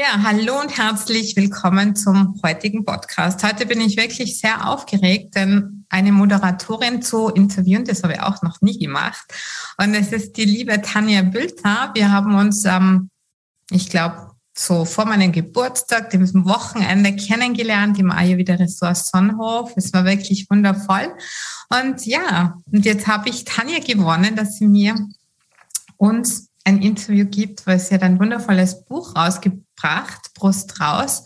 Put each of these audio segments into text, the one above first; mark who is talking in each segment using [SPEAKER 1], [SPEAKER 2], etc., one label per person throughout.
[SPEAKER 1] Ja, hallo und herzlich willkommen zum heutigen Podcast. Heute bin ich wirklich sehr aufgeregt, denn eine Moderatorin zu interviewen, das habe ich auch noch nie gemacht. Und es ist die liebe Tanja Bülter. Wir haben uns, ähm, ich glaube, so vor meinem Geburtstag, dem Wochenende kennengelernt im Ayurveda Ressort Sonnenhof. Es war wirklich wundervoll. Und ja, und jetzt habe ich Tanja gewonnen, dass sie mir uns ein Interview gibt, weil sie hat ein wundervolles Buch rausgebracht, Brust raus.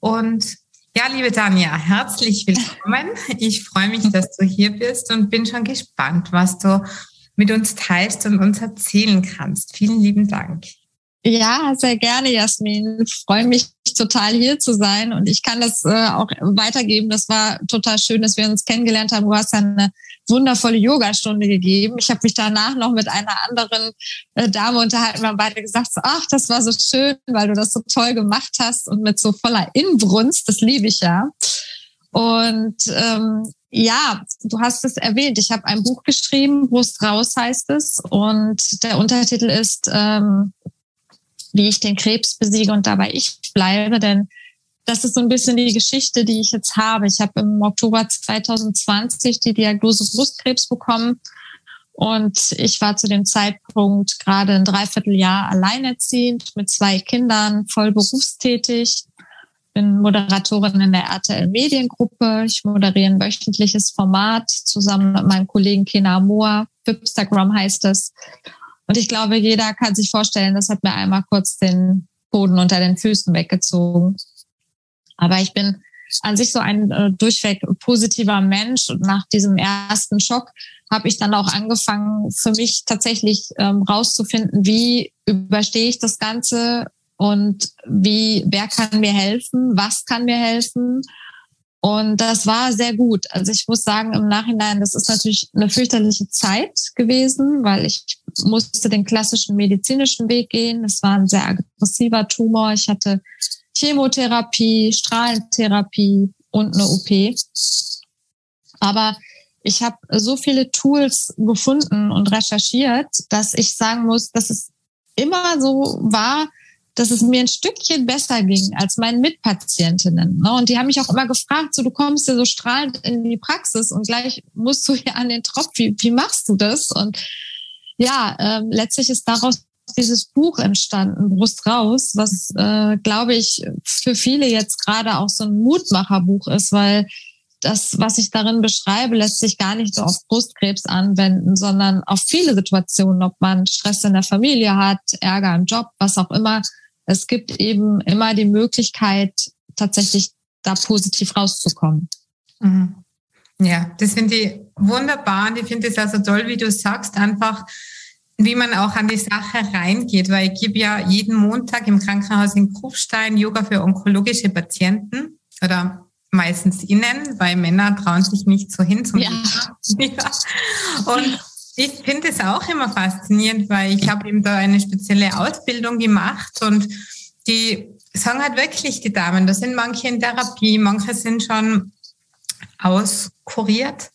[SPEAKER 1] Und ja, liebe Tanja, herzlich willkommen. Ich freue mich, dass du hier bist und bin schon gespannt, was du mit uns teilst und uns erzählen kannst. Vielen lieben Dank.
[SPEAKER 2] Ja, sehr gerne, Jasmin. Freue mich total hier zu sein und ich kann das äh, auch weitergeben. Das war total schön, dass wir uns kennengelernt haben. Du hast ja eine wundervolle Yogastunde gegeben. Ich habe mich danach noch mit einer anderen äh, Dame unterhalten. Wir haben beide gesagt, ach, das war so schön, weil du das so toll gemacht hast und mit so voller Inbrunst. Das liebe ich ja. Und ähm, ja, du hast es erwähnt. Ich habe ein Buch geschrieben, Brust raus heißt es. Und der Untertitel ist, ähm, wie ich den Krebs besiege und dabei ich bleibe. Denn das ist so ein bisschen die Geschichte, die ich jetzt habe. Ich habe im Oktober 2020 die Diagnose Brustkrebs bekommen und ich war zu dem Zeitpunkt gerade ein Dreivierteljahr alleinerziehend mit zwei Kindern, voll berufstätig. Bin Moderatorin in der RTL Mediengruppe. Ich moderiere ein wöchentliches Format zusammen mit meinem Kollegen Kena Moa. Instagram heißt es. Und ich glaube, jeder kann sich vorstellen, das hat mir einmal kurz den Boden unter den Füßen weggezogen. Aber ich bin an sich so ein äh, durchweg positiver Mensch und nach diesem ersten Schock habe ich dann auch angefangen, für mich tatsächlich ähm, rauszufinden, wie überstehe ich das Ganze und wie, wer kann mir helfen, was kann mir helfen. Und das war sehr gut. Also ich muss sagen, im Nachhinein, das ist natürlich eine fürchterliche Zeit gewesen, weil ich musste den klassischen medizinischen Weg gehen. Es war ein sehr aggressiver Tumor. Ich hatte Chemotherapie, Strahlentherapie und eine OP. Aber ich habe so viele Tools gefunden und recherchiert, dass ich sagen muss, dass es immer so war, dass es mir ein Stückchen besser ging als meinen Mitpatientinnen. Ne? Und die haben mich auch immer gefragt, so du kommst ja so strahlend in die Praxis und gleich musst du hier an den Tropf, wie, wie machst du das? Und ja, ähm, letztlich ist daraus dieses Buch entstanden, Brust raus, was, äh, glaube ich, für viele jetzt gerade auch so ein Mutmacherbuch ist, weil das, was ich darin beschreibe, lässt sich gar nicht so auf Brustkrebs anwenden, sondern auf viele Situationen, ob man Stress in der Familie hat, Ärger im Job, was auch immer. Es gibt eben immer die Möglichkeit, tatsächlich da positiv rauszukommen.
[SPEAKER 1] Mhm. Ja, das finde ich wunderbar und ich finde es also toll, wie du sagst, einfach wie man auch an die Sache reingeht, weil ich gebe ja jeden Montag im Krankenhaus in Kufstein Yoga für onkologische Patienten oder meistens innen, weil Männer trauen sich nicht so hin zum ja. ja. Und ich finde es auch immer faszinierend, weil ich habe eben da eine spezielle Ausbildung gemacht und die sagen halt wirklich die Damen, da sind manche in Therapie, manche sind schon auskuriert.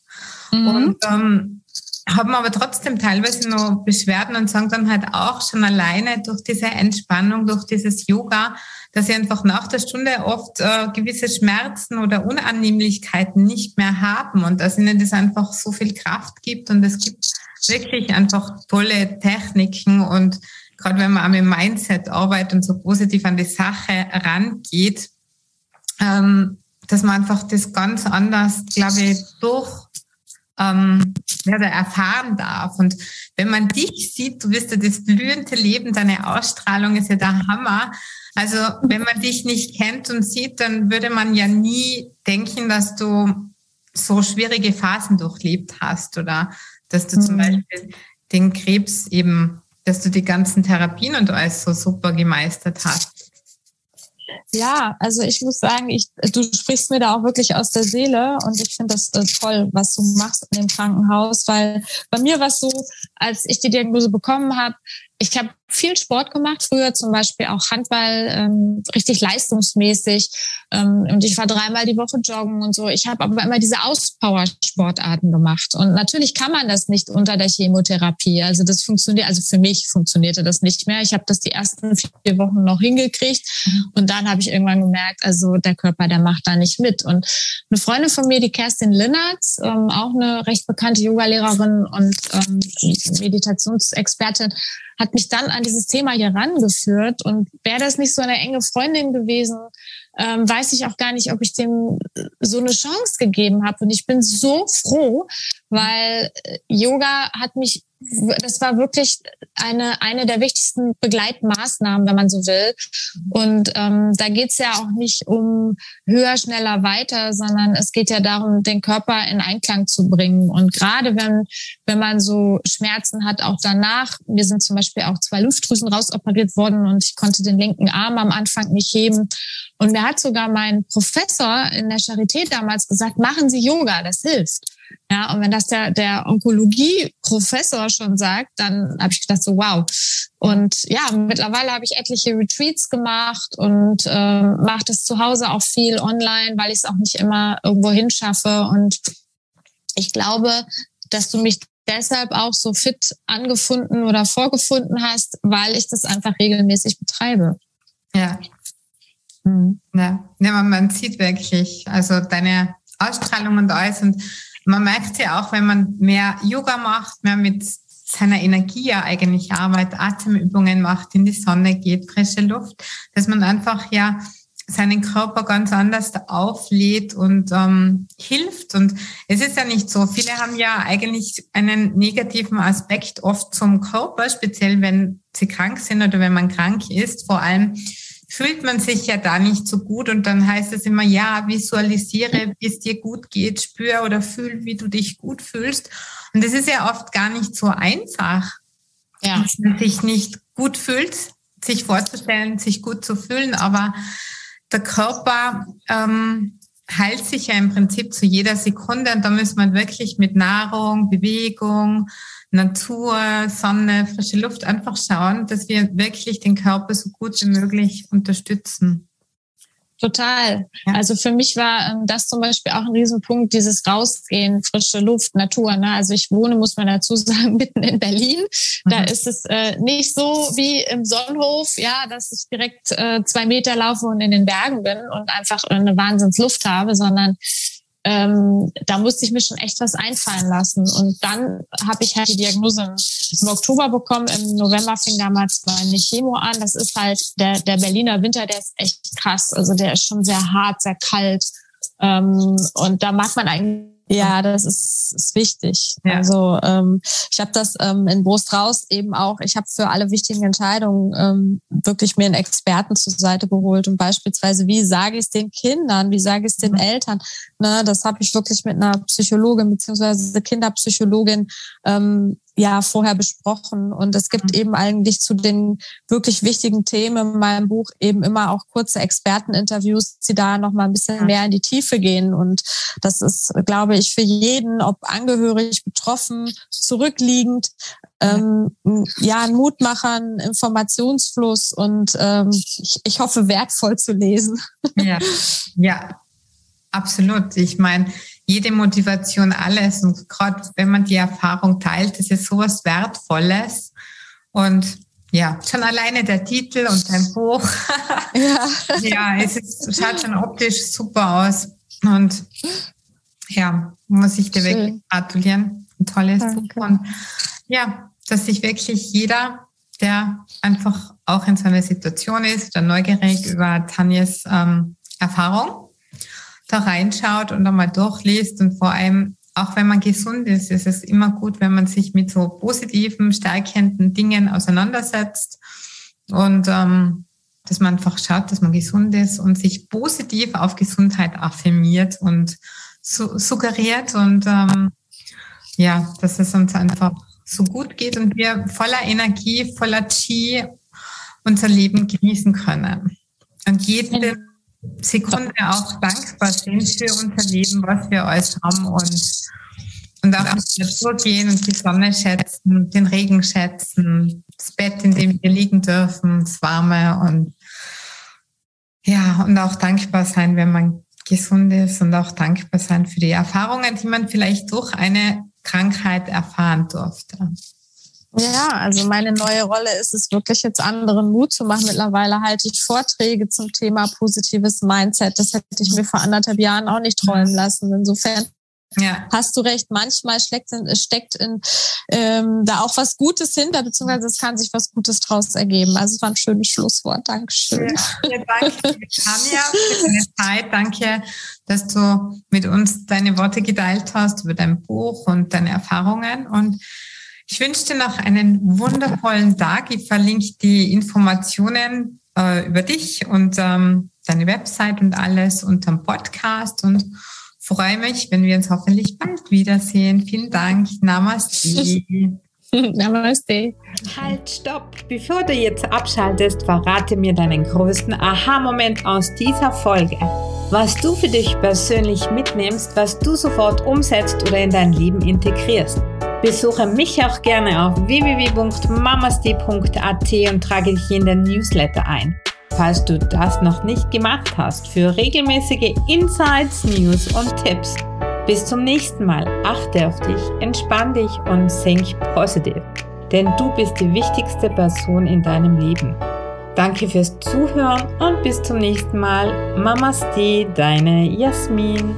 [SPEAKER 1] Mhm. Und ähm, haben aber trotzdem teilweise noch Beschwerden und sagen dann halt auch schon alleine durch diese Entspannung, durch dieses Yoga, dass sie einfach nach der Stunde oft äh, gewisse Schmerzen oder Unannehmlichkeiten nicht mehr haben und dass ihnen das einfach so viel Kraft gibt und es gibt wirklich einfach tolle Techniken und gerade wenn man am Mindset arbeitet und so positiv an die Sache rangeht, ähm, dass man einfach das ganz anders, glaube ich, durch ähm, ja, erfahren darf. Und wenn man dich sieht, du bist ja das blühende Leben, deine Ausstrahlung ist ja der Hammer. Also wenn man dich nicht kennt und sieht, dann würde man ja nie denken, dass du so schwierige Phasen durchlebt hast oder dass du zum mhm. Beispiel den Krebs eben, dass du die ganzen Therapien und alles so super gemeistert hast.
[SPEAKER 2] Ja, also ich muss sagen, ich, du sprichst mir da auch wirklich aus der Seele und ich finde das äh, toll, was du machst in dem Krankenhaus, weil bei mir war es so, als ich die Diagnose bekommen habe, ich habe viel Sport gemacht, früher zum Beispiel auch Handball, ähm, richtig leistungsmäßig. Ähm, und ich war dreimal die Woche joggen und so. Ich habe aber immer diese Auspower-Sportarten gemacht. Und natürlich kann man das nicht unter der Chemotherapie. Also das funktioniert, also für mich funktionierte das nicht mehr. Ich habe das die ersten vier Wochen noch hingekriegt. Und dann habe ich irgendwann gemerkt, also der Körper, der macht da nicht mit. Und eine Freundin von mir, die Kerstin Linnertz, ähm, auch eine recht bekannte Yogalehrerin und ähm, Meditationsexpertin, hat mich dann an dieses Thema hier rangeführt. Und wäre das nicht so eine enge Freundin gewesen, ähm, weiß ich auch gar nicht, ob ich dem so eine Chance gegeben habe. Und ich bin so froh, weil äh, Yoga hat mich das war wirklich eine, eine der wichtigsten Begleitmaßnahmen, wenn man so will. Und ähm, da geht's ja auch nicht um höher, schneller, weiter, sondern es geht ja darum, den Körper in Einklang zu bringen. Und gerade wenn, wenn man so Schmerzen hat, auch danach, wir sind zum Beispiel auch zwei Luftdrüsen rausoperiert worden und ich konnte den linken Arm am Anfang nicht heben. Und mir hat sogar mein Professor in der Charité damals gesagt, machen Sie Yoga, das hilft. Ja, und wenn das der, der Onkologie-Professor schon sagt, dann habe ich gedacht so, wow. Und ja, mittlerweile habe ich etliche Retreats gemacht und äh, mache das zu Hause auch viel online, weil ich es auch nicht immer irgendwo hinschaffe. Und ich glaube, dass du mich deshalb auch so fit angefunden oder vorgefunden hast, weil ich das einfach regelmäßig betreibe.
[SPEAKER 1] Ja. Hm. Ja, ja man, man sieht wirklich, also deine Ausstrahlung und alles und man merkt ja auch, wenn man mehr Yoga macht, mehr mit seiner Energie ja eigentlich arbeitet, Atemübungen macht, in die Sonne geht, frische Luft, dass man einfach ja seinen Körper ganz anders auflädt und ähm, hilft. Und es ist ja nicht so. Viele haben ja eigentlich einen negativen Aspekt oft zum Körper, speziell wenn sie krank sind oder wenn man krank ist. Vor allem fühlt man sich ja da nicht so gut und dann heißt es immer, ja, visualisiere, wie es dir gut geht, spür oder fühl, wie du dich gut fühlst. Und das ist ja oft gar nicht so einfach, ja. dass man sich nicht gut fühlt, sich vorzustellen, sich gut zu fühlen, aber der Körper ähm, heilt sich ja im Prinzip zu jeder Sekunde und da muss man wirklich mit Nahrung, Bewegung, Natur, Sonne, frische Luft einfach schauen, dass wir wirklich den Körper so gut wie möglich unterstützen.
[SPEAKER 2] Total. Ja. Also für mich war ähm, das zum Beispiel auch ein Riesenpunkt, dieses Rausgehen, frische Luft, Natur. Ne? Also ich wohne, muss man dazu sagen, mitten in Berlin. Da mhm. ist es äh, nicht so wie im Sonnenhof, ja, dass ich direkt äh, zwei Meter laufe und in den Bergen bin und einfach eine Wahnsinnsluft habe, sondern ähm, da musste ich mir schon echt was einfallen lassen. Und dann habe ich halt die Diagnose im Oktober bekommen. Im November fing damals meine Chemo an. Das ist halt der, der Berliner Winter, der ist echt krass. Also der ist schon sehr hart, sehr kalt. Ähm, und da mag man eigentlich ja, das ist, ist wichtig. Ja. Also ähm, ich habe das ähm, in Brust raus eben auch. Ich habe für alle wichtigen Entscheidungen ähm, wirklich mir einen Experten zur Seite geholt und beispielsweise wie sage ich es den Kindern, wie sage ich es den mhm. Eltern. Ne, das habe ich wirklich mit einer Psychologin beziehungsweise Kinderpsychologin ähm, ja vorher besprochen. Und es gibt mhm. eben eigentlich zu den wirklich wichtigen Themen in meinem Buch eben immer auch kurze Experteninterviews, die da noch mal ein bisschen mehr in die Tiefe gehen. Und das ist, glaube ich, für jeden, ob angehörig, betroffen, zurückliegend, ähm, ja, ein Mutmacher, ein Informationsfluss und ähm, ich, ich hoffe, wertvoll zu lesen.
[SPEAKER 1] Ja, ja, absolut. Ich meine, jede Motivation, alles. Und gerade wenn man die Erfahrung teilt, das ist sowas Wertvolles. Und ja, schon alleine der Titel und dein Buch. Ja, ja es ist, schaut schon optisch super aus. Und ja, muss ich dir Schön. wirklich gratulieren. Ein tolles Danke. Buch. Und ja, dass sich wirklich jeder, der einfach auch in so einer Situation ist, oder neugierig über Tanjes ähm, Erfahrung, da reinschaut und einmal durchliest und vor allem auch wenn man gesund ist, ist es immer gut, wenn man sich mit so positiven, stärkenden Dingen auseinandersetzt und ähm, dass man einfach schaut, dass man gesund ist und sich positiv auf Gesundheit affirmiert und su suggeriert und ähm, ja, dass es uns einfach so gut geht und wir voller Energie, voller Chi unser Leben genießen können. Und jeden Sekunde auch dankbar sind für unser Leben, was wir alles haben und Und auch in die Natur gehen und die Sonne schätzen, den Regen schätzen, das Bett, in dem wir liegen dürfen, das Warme und ja, und auch dankbar sein, wenn man gesund ist und auch dankbar sein für die Erfahrungen, die man vielleicht durch eine Krankheit erfahren durfte.
[SPEAKER 2] Ja, also meine neue Rolle ist es wirklich jetzt anderen Mut zu machen. Mittlerweile halte ich Vorträge zum Thema positives Mindset. Das hätte ich mir vor anderthalb Jahren auch nicht träumen lassen. Insofern ja. Hast du recht, manchmal steckt in, steckt in ähm, da auch was Gutes hinter, beziehungsweise es kann sich was Gutes draus ergeben. Also es war ein schönes Schlusswort. Dankeschön.
[SPEAKER 1] Ja, danke, Tanja, für deine Zeit. Danke, dass du mit uns deine Worte geteilt hast über dein Buch und deine Erfahrungen. Und ich wünsche dir noch einen wundervollen Tag. Ich verlinke die Informationen äh, über dich und ähm, deine Website und alles unterm Podcast und freue mich, wenn wir uns hoffentlich bald wiedersehen. Vielen Dank. Namaste.
[SPEAKER 2] Namaste.
[SPEAKER 1] Halt, stopp. Bevor du jetzt abschaltest, verrate mir deinen größten Aha-Moment aus dieser Folge. Was du für dich persönlich mitnimmst, was du sofort umsetzt oder in dein Leben integrierst. Besuche mich auch gerne auf www.mamasti.at und trage dich in den Newsletter ein. Falls du das noch nicht gemacht hast, für regelmäßige Insights, News und Tipps. Bis zum nächsten Mal. Achte auf dich, entspann dich und think positiv. Denn du bist die wichtigste Person in deinem Leben. Danke fürs Zuhören und bis zum nächsten Mal. Namaste, deine Jasmin.